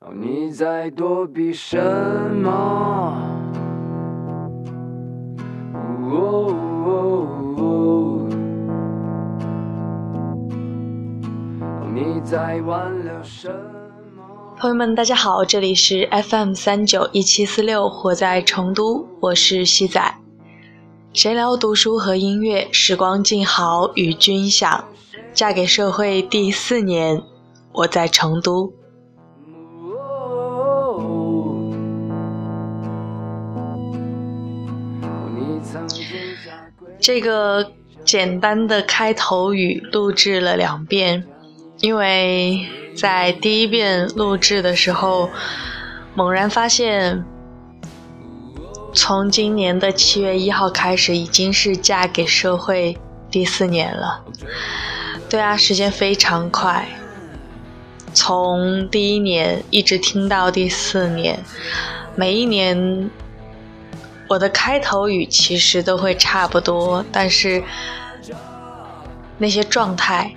哦，你在躲避什么？哦你在挽留什么？朋友们，大家好，这里是 FM 三九一七四六，活在成都，我是西仔。闲聊读书和音乐，时光静好与君享。嫁给社会第四年，我在成都。这个简单的开头语录制了两遍，因为在第一遍录制的时候，猛然发现，从今年的七月一号开始，已经是嫁给社会第四年了。对啊，时间非常快，从第一年一直听到第四年，每一年我的开头语其实都会差不多，但是那些状态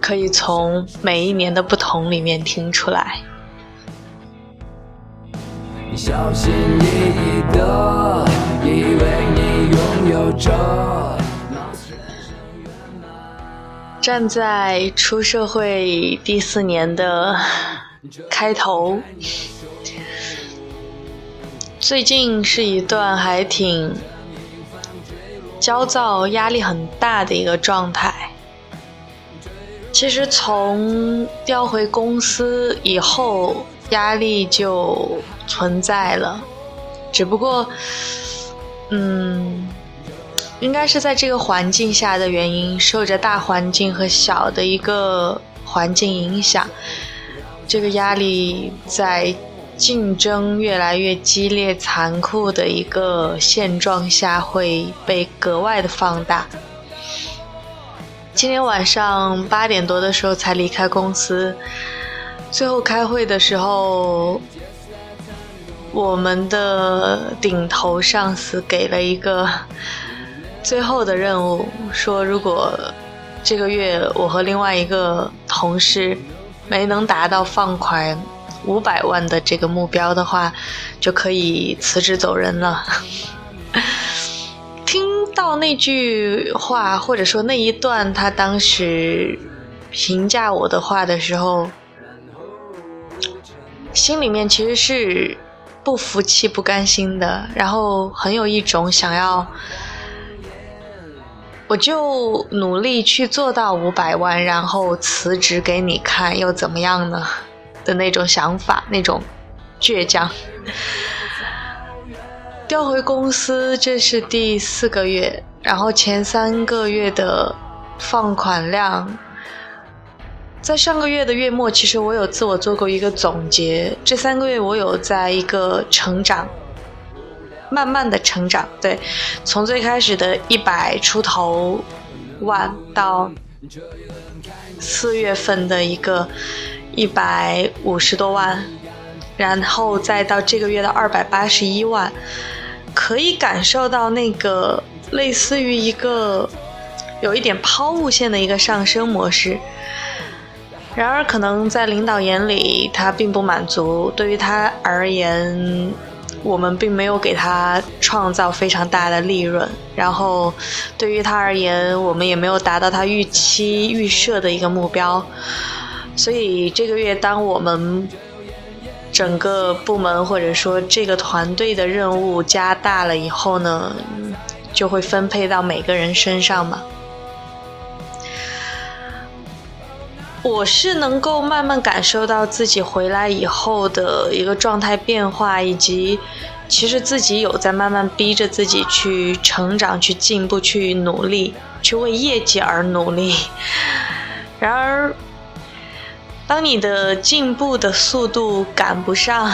可以从每一年的不同里面听出来。小心翼翼的，以为你拥有着。站在出社会第四年的开头，最近是一段还挺焦躁、压力很大的一个状态。其实从调回公司以后，压力就存在了，只不过，嗯。应该是在这个环境下的原因，受着大环境和小的一个环境影响，这个压力在竞争越来越激烈、残酷的一个现状下会被格外的放大。今天晚上八点多的时候才离开公司，最后开会的时候，我们的顶头上司给了一个。最后的任务说，如果这个月我和另外一个同事没能达到放款五百万的这个目标的话，就可以辞职走人了。听到那句话，或者说那一段他当时评价我的话的时候，心里面其实是不服气、不甘心的，然后很有一种想要。我就努力去做到五百万，然后辞职给你看，又怎么样呢？的那种想法，那种倔强。调回公司，这是第四个月，然后前三个月的放款量，在上个月的月末，其实我有自我做过一个总结，这三个月我有在一个成长。慢慢的成长，对，从最开始的一百出头万到四月份的一个一百五十多万，然后再到这个月的二百八十一万，可以感受到那个类似于一个有一点抛物线的一个上升模式。然而，可能在领导眼里，他并不满足，对于他而言。我们并没有给他创造非常大的利润，然后对于他而言，我们也没有达到他预期预设的一个目标，所以这个月当我们整个部门或者说这个团队的任务加大了以后呢，就会分配到每个人身上嘛。我是能够慢慢感受到自己回来以后的一个状态变化，以及其实自己有在慢慢逼着自己去成长、去进步、去努力、去为业绩而努力。然而，当你的进步的速度赶不上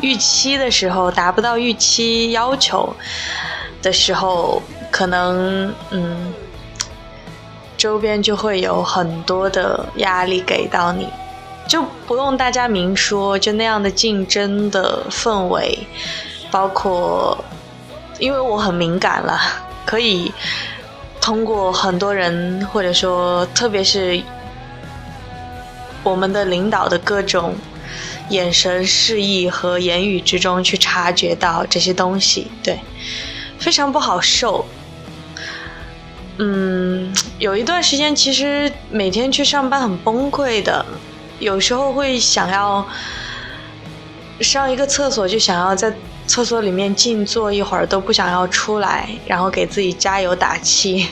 预期的时候，达不到预期要求的时候，可能嗯。周边就会有很多的压力给到你，就不用大家明说，就那样的竞争的氛围，包括，因为我很敏感了，可以通过很多人或者说特别是我们的领导的各种眼神示意和言语之中去察觉到这些东西，对，非常不好受。嗯，有一段时间其实每天去上班很崩溃的，有时候会想要上一个厕所就想要在厕所里面静坐一会儿都不想要出来，然后给自己加油打气。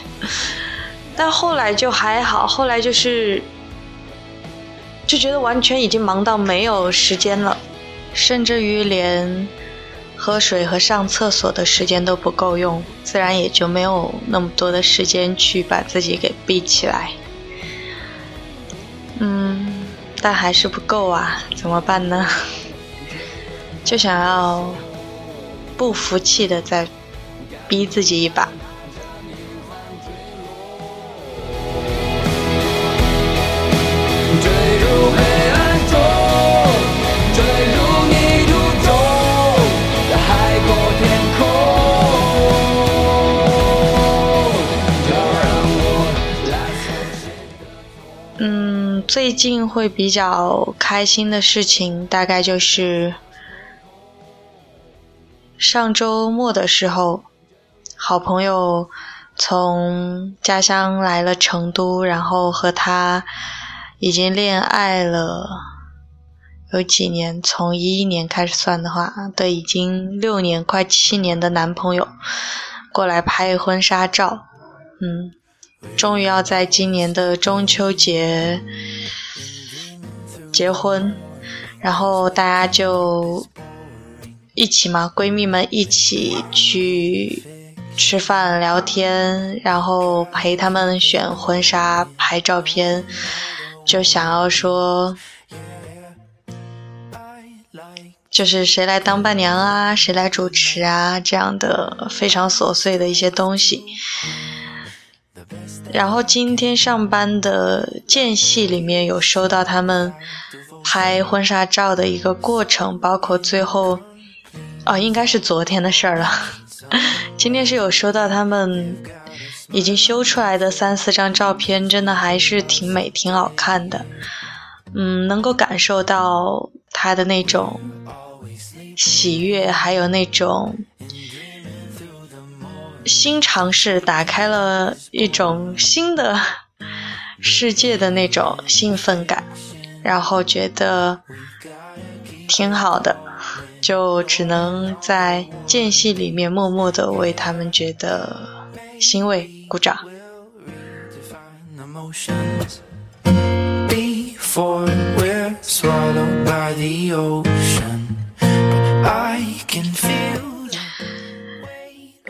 但后来就还好，后来就是就觉得完全已经忙到没有时间了，甚至于连喝水和上厕所的时间都不够用，自然也就没有那么多的时间去把自己给逼起来。嗯，但还是不够啊，怎么办呢？就想要不服气的再逼自己一把。最近会比较开心的事情，大概就是上周末的时候，好朋友从家乡来了成都，然后和他已经恋爱了有几年，从一一年开始算的话，对，已经六年快七年的男朋友过来拍婚纱照，嗯。终于要在今年的中秋节结婚，然后大家就一起嘛，闺蜜们一起去吃饭聊天，然后陪他们选婚纱、拍照片，就想要说，就是谁来当伴娘啊，谁来主持啊，这样的非常琐碎的一些东西。然后今天上班的间隙里面有收到他们拍婚纱照的一个过程，包括最后，哦，应该是昨天的事儿了。今天是有收到他们已经修出来的三四张照片，真的还是挺美、挺好看的。嗯，能够感受到他的那种喜悦，还有那种。新尝试打开了一种新的世界的那种兴奋感，然后觉得挺好的，就只能在间隙里面默默的为他们觉得欣慰，鼓掌。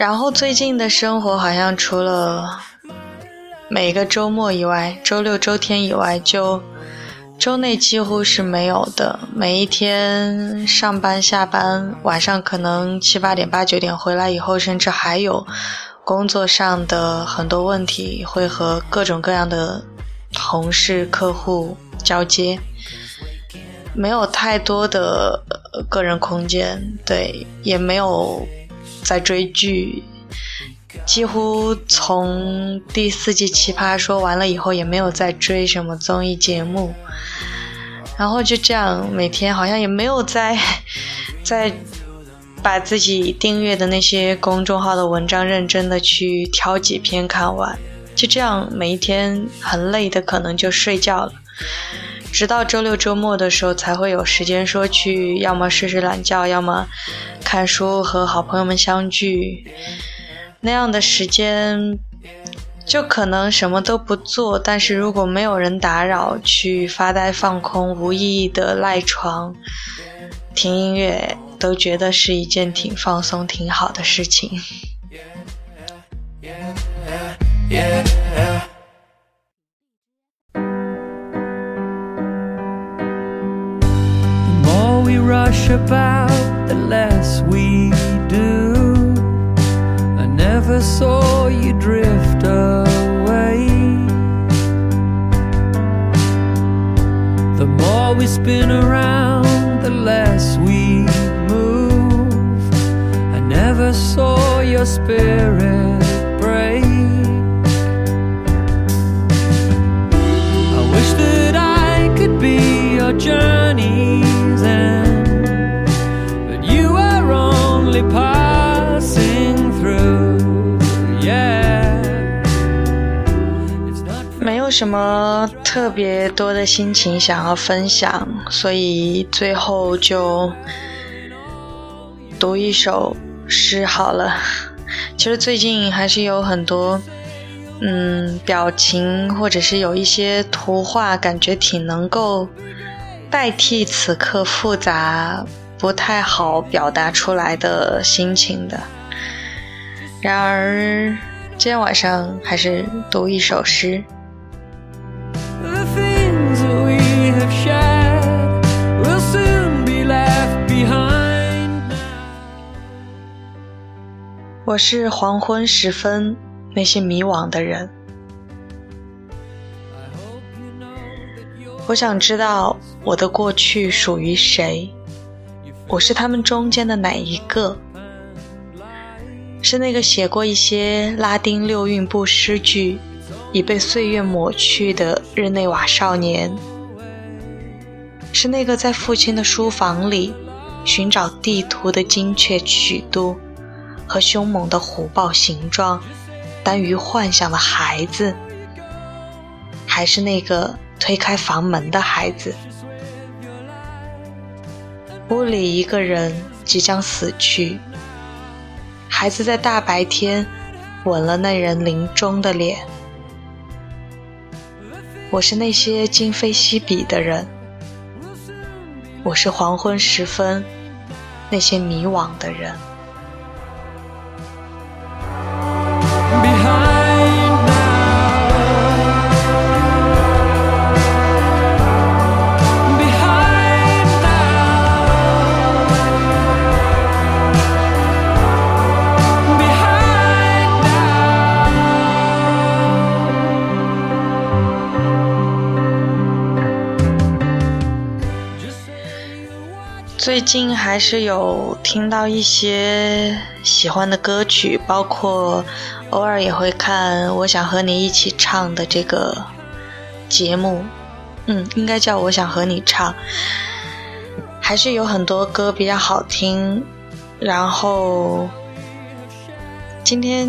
然后最近的生活好像除了每个周末以外，周六周天以外，就周内几乎是没有的。每一天上班下班，晚上可能七八点八九点回来以后，甚至还有工作上的很多问题，会和各种各样的同事、客户交接，没有太多的个人空间，对，也没有。在追剧，几乎从第四季《奇葩说》完了以后，也没有再追什么综艺节目。然后就这样，每天好像也没有再再 把自己订阅的那些公众号的文章认真的去挑几篇看完。就这样，每一天很累的，可能就睡觉了。直到周六周末的时候，才会有时间说去，要么睡睡懒觉，要么看书和好朋友们相聚。那样的时间，就可能什么都不做，但是如果没有人打扰，去发呆放空，无意义的赖床、听音乐，都觉得是一件挺放松、挺好的事情。rush about, the less we do. I never saw you drift away. The more we spin around, the less we move. I never saw your spirit break. I wish that I could be your journey 什么特别多的心情想要分享，所以最后就读一首诗好了。其实最近还是有很多，嗯，表情或者是有一些图画，感觉挺能够代替此刻复杂、不太好表达出来的心情的。然而，今天晚上还是读一首诗。我是黄昏时分那些迷惘的人。我想知道我的过去属于谁，我是他们中间的哪一个？是那个写过一些拉丁六韵部诗句，已被岁月抹去的日内瓦少年？是那个在父亲的书房里寻找地图的精确曲度？和凶猛的虎豹形状，耽于幻想的孩子，还是那个推开房门的孩子。屋里一个人即将死去，孩子在大白天吻了那人临终的脸。我是那些今非昔比的人，我是黄昏时分那些迷惘的人。最近还是有听到一些喜欢的歌曲，包括偶尔也会看《我想和你一起唱》的这个节目，嗯，应该叫《我想和你唱》，还是有很多歌比较好听。然后今天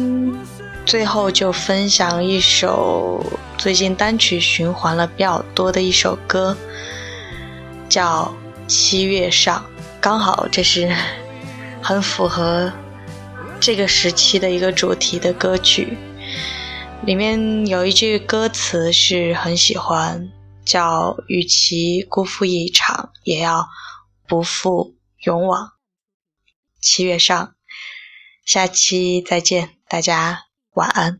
最后就分享一首最近单曲循环了比较多的一首歌，叫。七月上，刚好这是 很符合这个时期的一个主题的歌曲。里面有一句歌词是很喜欢，叫“与其辜负一场，也要不负勇往”。七月上，下期再见，大家晚安。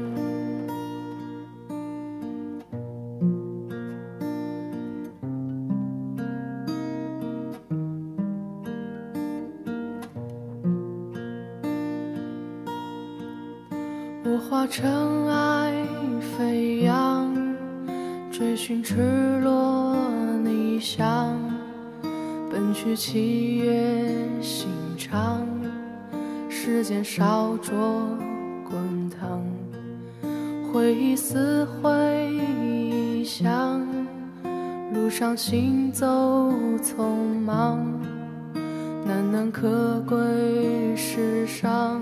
尘埃飞扬，追寻赤裸逆翔，奔去七月心。长，时间烧灼滚烫，回忆撕毁臆想，路上行走匆忙。难能可贵世上，